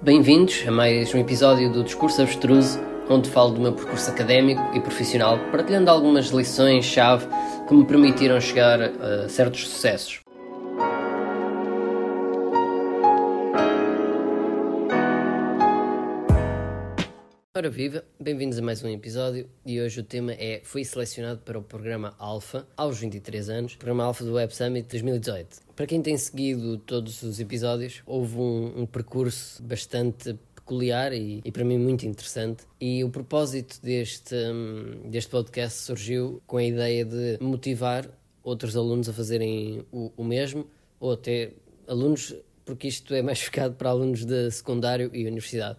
Bem-vindos a mais um episódio do Discurso Abstruso, onde falo do meu percurso académico e profissional, partilhando algumas lições-chave que me permitiram chegar a certos sucessos. Ora viva, bem-vindos a mais um episódio e hoje o tema é Fui selecionado para o programa Alpha aos 23 anos, programa Alpha do Web Summit 2018. Para quem tem seguido todos os episódios, houve um, um percurso bastante peculiar e, e, para mim muito interessante. E o propósito deste, um, deste podcast surgiu com a ideia de motivar outros alunos a fazerem o, o mesmo, ou até alunos, porque isto é mais focado para alunos de secundário e universidade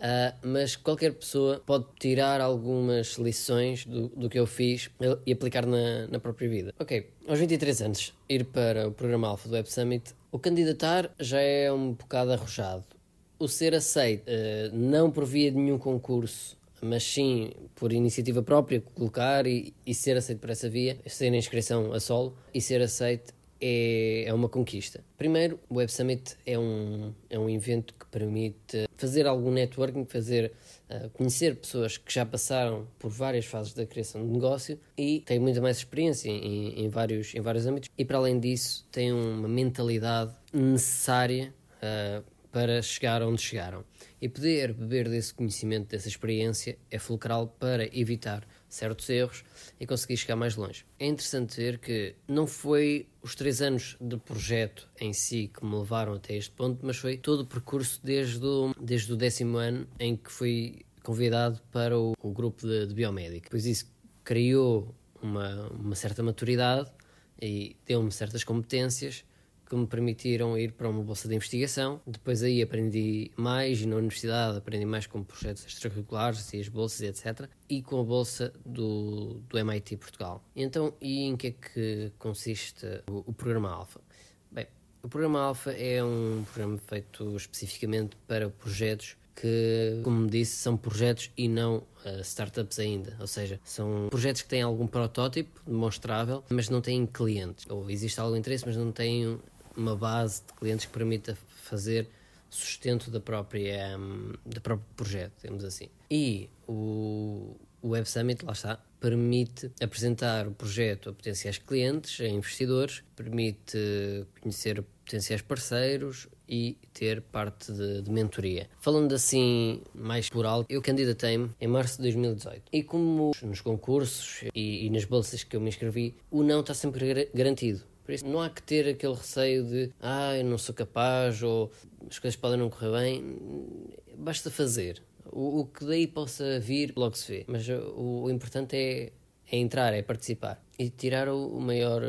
Uh, mas qualquer pessoa pode tirar algumas lições do, do que eu fiz e aplicar na, na própria vida. Ok, aos 23 anos, ir para o programa Alpha do Web Summit, o candidatar já é um bocado arrojado. O ser aceito, uh, não por via de nenhum concurso, mas sim por iniciativa própria, colocar e, e ser aceito por essa via, ser inscrição a solo e ser aceito é, é uma conquista. Primeiro, o Web Summit é um, é um evento que permite fazer algum networking, fazer uh, conhecer pessoas que já passaram por várias fases da criação de negócio e têm muita mais experiência em, em, vários, em vários âmbitos e, para além disso, têm uma mentalidade necessária uh, para chegar onde chegaram. E poder beber desse conhecimento, dessa experiência, é fulcral para evitar certos erros e conseguir chegar mais longe. É interessante ver que não foi os três anos de projeto em si que me levaram até este ponto, mas foi todo o percurso desde o, desde o décimo ano em que fui convidado para o, o grupo de, de biomédica. Pois isso criou uma, uma certa maturidade e deu-me certas competências que me permitiram ir para uma bolsa de investigação. Depois aí aprendi mais na universidade aprendi mais com projetos extracurriculares e as bolsas, etc. E com a bolsa do, do MIT Portugal. Então, e em que é que consiste o, o programa Alpha? Bem, o programa Alpha é um programa feito especificamente para projetos que, como disse, são projetos e não uh, startups ainda. Ou seja, são projetos que têm algum protótipo demonstrável, mas não têm clientes. Ou existe algum interesse, mas não têm uma base de clientes que permita fazer sustento da própria, um, do próprio projeto, digamos assim. E o, o Web Summit, lá está, permite apresentar o projeto a potenciais clientes, a investidores, permite conhecer potenciais parceiros e ter parte de, de mentoria. Falando assim mais alto, eu candidatei-me em março de 2018 e como nos concursos e, e nas bolsas que eu me inscrevi, o não está sempre garantido. Por isso, não há que ter aquele receio de ah, eu não sou capaz ou as coisas podem não correr bem. Basta fazer. O, o que daí possa vir, logo se vê. Mas o, o importante é, é entrar, é participar e tirar o maior,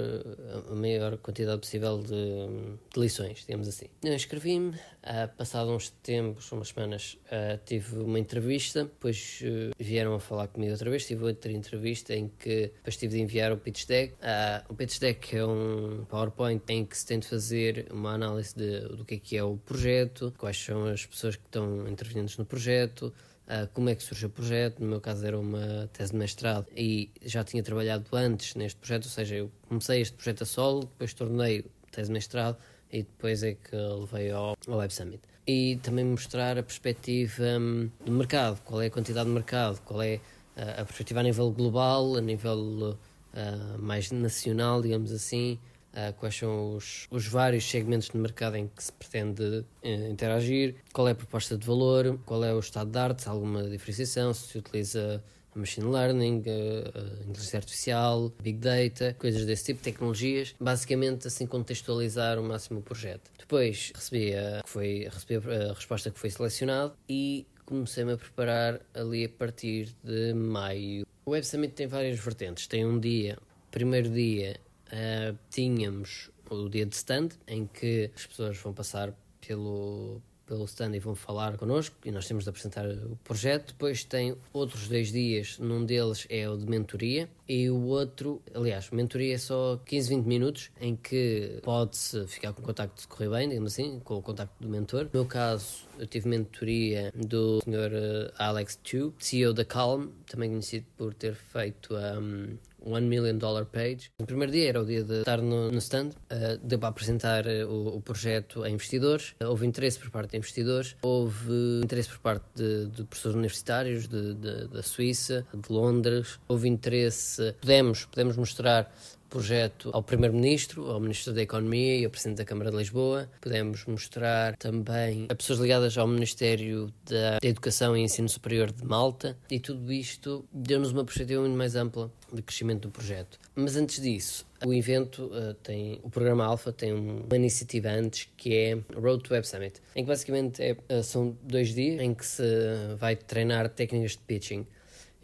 a maior quantidade possível de, de lições, digamos assim. Eu inscrevi-me, uh, passado uns tempos, umas semanas, uh, tive uma entrevista, depois uh, vieram a falar comigo outra vez, tive outra entrevista em que depois tive de enviar o pitch deck. o pitch deck é um PowerPoint em que se de fazer uma análise de, do que é que é o projeto, quais são as pessoas que estão intervenientes no projeto, uh, como é que surge o projeto. No meu caso era uma tese de mestrado e já tinha trabalhado antes neste projeto, ou seja, eu comecei este projeto a solo, depois tornei tese de mestrado e depois é que levei ao, ao Web Summit. E também mostrar a perspectiva um, do mercado, qual é a quantidade de mercado, qual é uh, a perspectiva a nível global, a nível uh, mais nacional, digamos assim, Uh, quais são os, os, vários segmentos de mercado em que se pretende uh, interagir, qual é a proposta de valor, qual é o estado de arte, se há alguma diferenciação, se se utiliza machine learning, uh, inteligência artificial, big data, coisas desse tipo, tecnologias, basicamente assim contextualizar o máximo o projeto. Depois recebi a, foi, recebi a resposta que foi selecionado e comecei-me a preparar ali a partir de maio. O Web Summit tem várias vertentes. Tem um dia, primeiro dia uh, tínhamos o dia de stand, em que as pessoas vão passar pelo, pelo stand e vão falar connosco e nós temos de apresentar o projeto. Depois tem outros dois dias, num deles é o de mentoria e o outro, aliás, mentoria é só 15, 20 minutos em que pode-se ficar com o contacto de correr bem, digamos assim, com o contacto do mentor. No meu caso, eu tive mentoria do Sr. Eh, Alex Chu, CEO da Calm, também conhecido por ter feito um, One Million Dollar Page. O primeiro dia era o dia de estar no, no stand, uh, deu para apresentar uh, o, o, projeto a investidores, uh, houve interesse por parte de investidores, houve interesse por parte de, de professores universitários de, de, da Suíça, de Londres, houve interesse, podemos, podemos mostrar projeto ao Primeiro-Ministro, ao Ministro da Economia e ao Presidente da Câmara de Lisboa. Podemos mostrar também a pessoas ligadas ao Ministério da Educação e Ensino Superior de Malta e tudo isto deu-nos uma perspectiva muito mais ampla de crescimento do projeto. Mas antes disso, o evento uh, tem, o programa Alpha tem uma iniciativa antes que é Road to Web Summit, em que basicamente é, uh, são dois dias em que se vai treinar técnicas de pitching.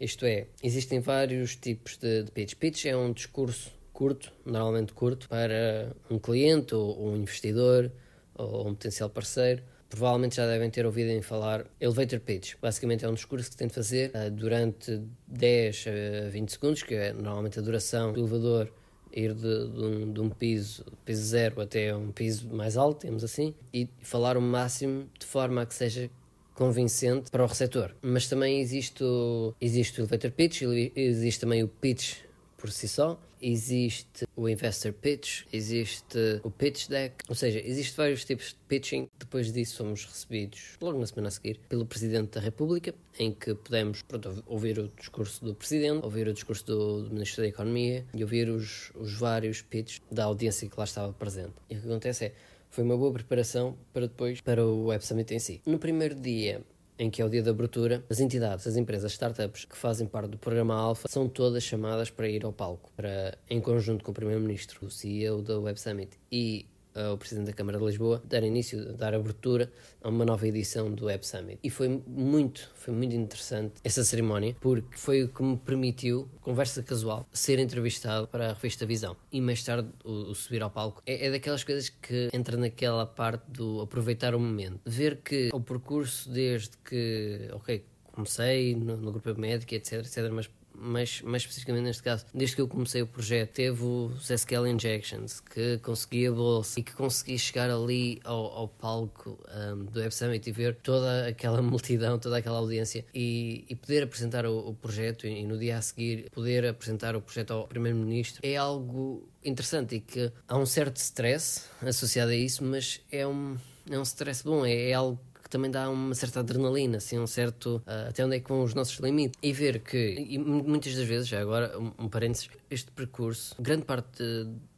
Isto é, existem vários tipos de, de pitch. Pitch é um discurso curto, normalmente curto, para um cliente ou um investidor ou um potencial parceiro. Provavelmente já devem ter ouvido em falar elevator pitch. Basicamente é um discurso que tem de fazer uh, durante 10 a 20 segundos, que é normalmente a duração do elevador ir de, de, um, de um piso, piso zero até um piso mais alto, temos assim, e falar o máximo de forma a que seja convincente para o receptor. Mas também existe o, existe o elevator pitch, existe também o pitch por si só. Existe o investor pitch, existe o pitch deck, ou seja, existem vários tipos de pitching. Depois disso, somos recebidos, logo na semana a seguir, pelo Presidente da República, em que podemos pronto, ouvir o discurso do Presidente, ouvir o discurso do, do Ministro da Economia e ouvir os, os vários pitches da audiência que lá estava presente. E o que acontece é foi uma boa preparação para depois para o Web Summit em si. No primeiro dia em que é o dia de abertura, as entidades, as empresas, startups que fazem parte do programa Alpha são todas chamadas para ir ao palco, para, em conjunto com o Primeiro-Ministro, o CEO da Web Summit e o Presidente da Câmara de Lisboa, dar início, dar abertura a uma nova edição do Web Summit. E foi muito, foi muito interessante essa cerimónia, porque foi o que me permitiu, conversa casual, ser entrevistado para a revista Visão. E mais tarde o, o subir ao palco. É, é, daquelas coisas que entra naquela parte do aproveitar o momento. Ver que o percurso desde que, ok, comecei no, no grupo médico, etc, etc, mas mais, mais especificamente neste caso, desde que eu comecei o projeto, teve o SQL Injections, que consegui a bolsa e que consegui chegar ali ao, ao palco um, do Web Summit e ver toda aquela multidão, toda aquela audiência e, e poder apresentar o, o projeto e, e, no dia a seguir poder apresentar o projeto ao Primeiro-Ministro. É algo interessante e que há um certo stress associado a isso, mas é um, é um stress bom, é, é algo que também dá uma certa adrenalina, assim, um certo uh, até onde é que vão os nossos limites. E ver que, e muitas das vezes, já agora, um, um parênteses, este percurso, grande parte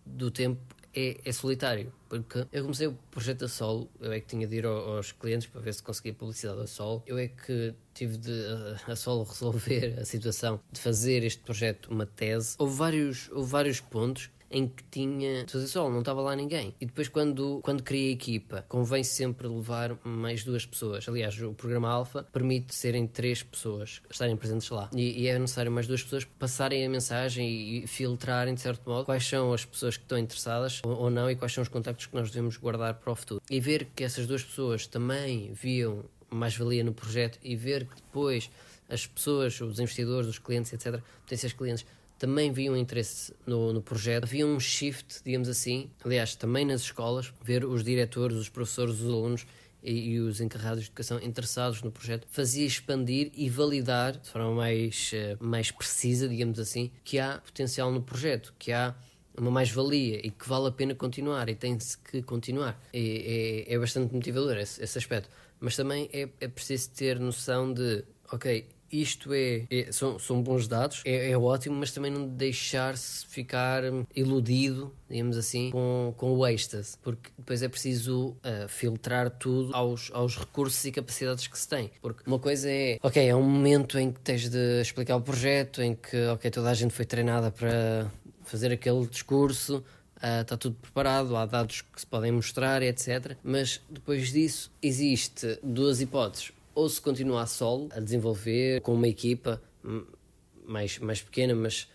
do tempo é, é, solitário, porque eu comecei o projeto a solo, eu é que tinha de ir aos clientes para ver se conseguia publicidade a solo, eu é que tive de a, a solo resolver a situação de fazer este projeto uma tese. Houve vários, houve vários pontos em que tinha fazer solo, não estava lá ninguém. E depois, quando, quando criei a equipa, convém sempre levar mais duas pessoas. Aliás, o programa Alpha permite serem três pessoas estarem presentes lá. E, e é necessário mais duas pessoas passarem a mensagem e, e, filtrarem, de certo modo, quais são as pessoas que estão interessadas ou, ou não e quais são os contactos que nós devemos guardar para o futuro. E ver que essas duas pessoas também viam mais-valia no projeto e ver que depois as pessoas, os investidores, os clientes, etc., potenciais clientes, também viam interesse no, no projeto. Havia um shift, digamos assim, aliás, também nas escolas, ver os diretores, os professores, os alunos e, e, os encarregados de educação interessados no projeto, fazia expandir e validar de forma mais, uh, mais precisa, digamos assim, que há potencial no projeto, que há uma mais-valia e que vale a pena continuar e tem-se que continuar. É, é, é bastante motivador esse, esse, aspecto. Mas também é, é preciso ter noção de, ok, isto é, é são, são, bons dados, é, é, ótimo, mas também não deixar-se ficar iludido, digamos assim, com, com o êxtase, porque depois é preciso uh, filtrar tudo aos, aos recursos e capacidades que se tem. Porque uma coisa é, ok, é um momento em que tens de explicar o projeto, em que, ok, toda a gente foi treinada para fazer aquele discurso, Uh, está tudo preparado, há dados que se podem mostrar, etc. Mas depois disso, existe duas hipóteses ou se continuar solo a desenvolver com uma equipa mais, mais pequena, mas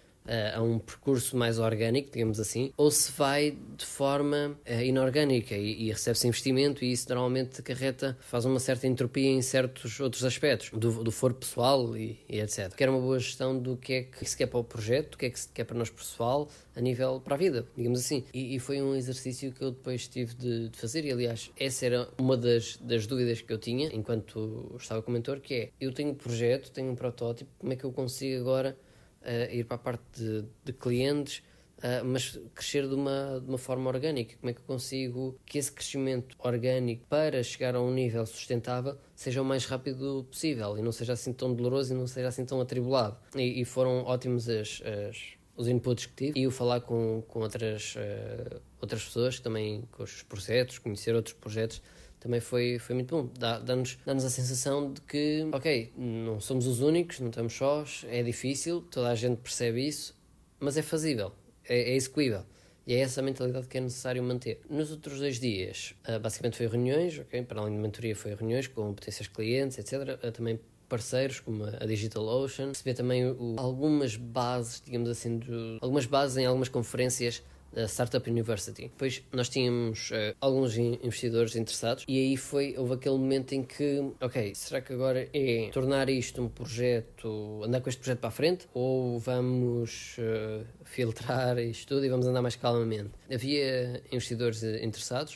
a um percurso mais orgânico, digamos assim, ou se vai de forma uh, inorgânica e, e recebe-se investimento e isso normalmente acarreta, faz uma certa entropia em certos outros aspectos, do, do foro pessoal e, e, etc. Quer uma boa gestão do que é que se quer para o projeto, do que é que se quer para nós pessoal, a nível para a vida, digamos assim. E, e foi um exercício que eu depois tive de, de, fazer e, aliás, essa era uma das, das dúvidas que eu tinha enquanto estava com o mentor, que é, eu tenho um projeto, tenho um protótipo, como é que eu consigo agora a ir para a parte de, de clientes, uh, mas crescer de uma, de uma forma orgânica. Como é que eu consigo que esse crescimento orgânico para chegar a um nível sustentável seja o mais rápido possível e não seja assim tão doloroso e não seja assim tão atribulado. E, e foram ótimos as, as, os inputs que tive e o falar com, com outras, uh, outras pessoas, também com os projetos, conhecer outros projetos também foi, foi muito bom. Dá-nos dá, -nos, a sensação de que, ok, não somos os únicos, não estamos sós, é difícil, toda a gente percebe isso, mas é fazível, é, é execuível. E é essa a mentalidade que é necessário manter. Nos outros dois dias, uh, basicamente foi reuniões, ok? Para além de mentoria, foi reuniões com potenciais clientes, etc. Uh, também parceiros como a DigitalOcean, receber também o, algumas bases, digamos assim, algumas bases em algumas conferências da Startup University. Depois nós tínhamos uh, alguns investidores interessados e aí foi, houve aquele momento em que, ok, será que agora é tornar isto um projeto, andar com este projeto para a frente ou vamos uh, filtrar isto tudo e vamos andar mais calmamente? Havia investidores interessados.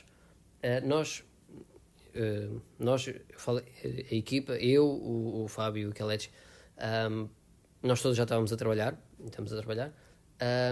Uh, nós Uh, nós, falei, a equipa, eu, o, o Fábio e o Kelech, um, nós todos já estávamos a trabalhar, estamos a trabalhar.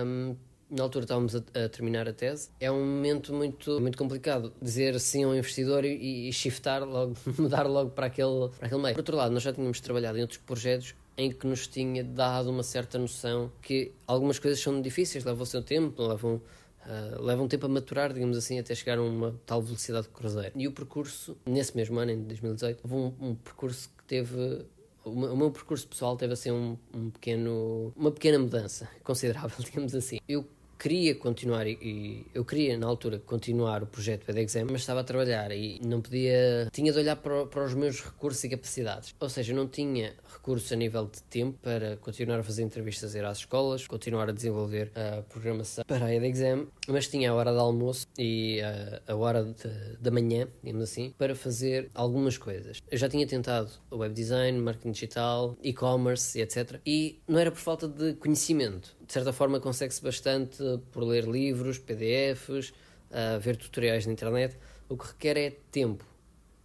Um, na altura estávamos a, a, terminar a tese, é um momento muito, muito complicado dizer sim ao investidor e, e shiftar logo, mudar logo para aquele, para aquele meio. Por outro lado, nós já tínhamos trabalhado em outros projetos em que nos tinha dado uma certa noção que algumas coisas são difíceis, levam o seu tempo, levam, uh, tempo a maturar, digamos assim, até chegar a uma tal velocidade de cruzeiro. E o percurso, nesse mesmo ano, em 2018, houve um, um percurso que teve o meu percurso pessoal teve assim um, um, pequeno uma pequena mudança considerável digamos assim eu queria continuar e, eu queria na altura continuar o projeto EdExam, mas estava a trabalhar e não podia, tinha de olhar para, para os meus recursos e capacidades. Ou seja, não tinha recursos a nível de tempo para continuar a fazer entrevistas, ir às escolas, continuar a desenvolver a programação para a EdExam, mas tinha a hora de almoço e a, a hora da manhã, digamos assim, para fazer algumas coisas. Eu já tinha tentado web design, marketing digital, e-commerce, etc. E não era por falta de conhecimento de certa forma consegue-se bastante por ler livros, PDFs, uh, ver tutoriais na internet. O que requer é tempo.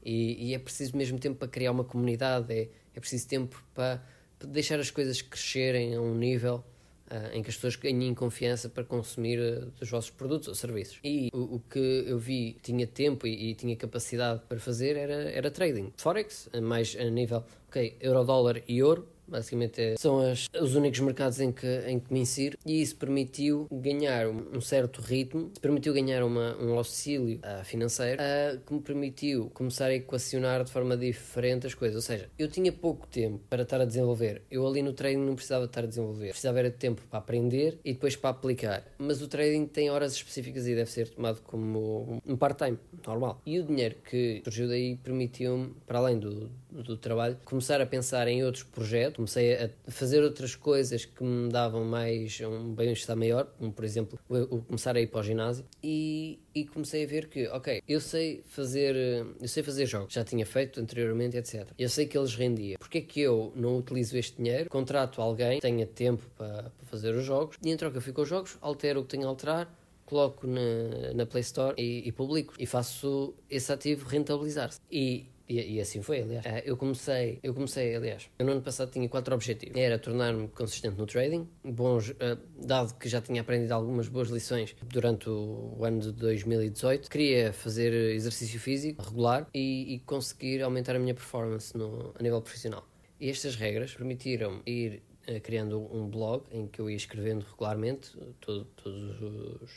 E, e, é preciso mesmo tempo para criar uma comunidade, é, é preciso tempo para, para deixar as coisas crescerem a um nível uh, em que as pessoas ganhem confiança para consumir uh, os vossos produtos ou serviços. E o, o que eu vi tinha tempo e, e, tinha capacidade para fazer era, era trading. Forex, mais a nível, ok, euro-dólar e ouro, basicamente é, são as, os únicos mercados em que, em que me insiro e isso permitiu ganhar um, um certo ritmo, permitiu ganhar uma, um auxílio uh, financeiro uh, que me permitiu começar a equacionar de forma diferente as coisas. Ou seja, eu tinha pouco tempo para estar a desenvolver. Eu ali no trading não precisava estar a desenvolver. Precisava era de tempo para aprender e depois para aplicar. Mas o trading tem horas específicas e deve ser tomado como um part-time, normal. E o dinheiro que surgiu daí permitiu-me, para além do, do trabalho, começar a pensar em outros projetos comecei a fazer outras coisas que me davam mais um bem-estar maior, como por exemplo o começar a ir para o ginásio e, e comecei a ver que, ok, eu sei fazer eu sei fazer jogos, já tinha feito anteriormente, etc. Eu sei que eles rendiam. Porque é que eu não utilizo este dinheiro, contrato alguém, tenha tempo para, para fazer os jogos e em troca eu fico com os jogos, altero o que tenho a alterar coloco na, na Play Store e, e publico e faço esse ativo rentabilizar-se. E e, e, assim foi, aliás. Uh, eu comecei, eu comecei, aliás, eu no ano passado tinha quatro objetivos. Era tornar-me consistente no trading, bons, uh, dado que já tinha aprendido algumas boas lições durante o, ano de 2018. Queria fazer exercício físico regular e, e conseguir aumentar a minha performance no, a nível profissional. E estas regras permitiram ir uh, criando um blog em que eu ia escrevendo regularmente, todo, todos os,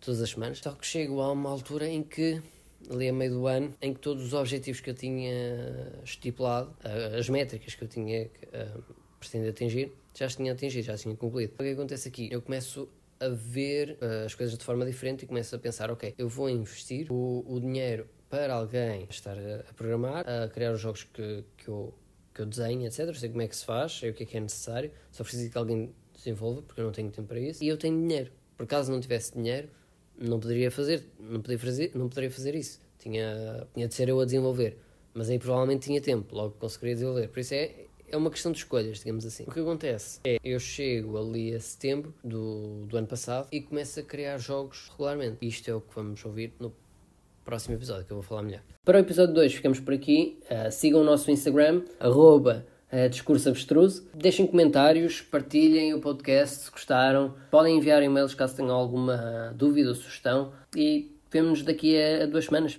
todas as semanas. Só que chego a uma altura em que ali a meio do ano, em que todos os objetivos que eu tinha estipulado, as métricas que eu tinha uh, pretendido atingir, já as tinha atingido, já as tinha concluído. O que acontece aqui? Eu começo a ver uh, as coisas de forma diferente e começo a pensar, ok, eu vou investir o, o dinheiro para alguém estar a, a, programar, a criar os jogos que, que, eu, que eu desenho, etc. Eu sei como é que se faz, sei o que é que é necessário, só preciso que alguém desenvolva, porque eu não tenho tempo para isso, e eu tenho dinheiro. Por caso não tivesse dinheiro, não poderia fazer, não poderia fazer, não poderia fazer isso. Tinha, tinha de ser eu a desenvolver. Mas aí provavelmente tinha tempo, logo conseguiria desenvolver. Por isso é, é uma questão de escolhas, digamos assim. O que acontece é eu chego ali a setembro do, do ano passado e começo a criar jogos regularmente. Isto é o que vamos ouvir no próximo episódio, que eu vou falar melhor. Para o episódio 2 ficamos por aqui. Uh, sigam o nosso Instagram, arroba uh, discurso abstruso. Deixem comentários, partilhem o podcast se gostaram. Podem enviar e-mails caso tenham alguma dúvida ou sugestão. E vemo-nos daqui a duas semanas.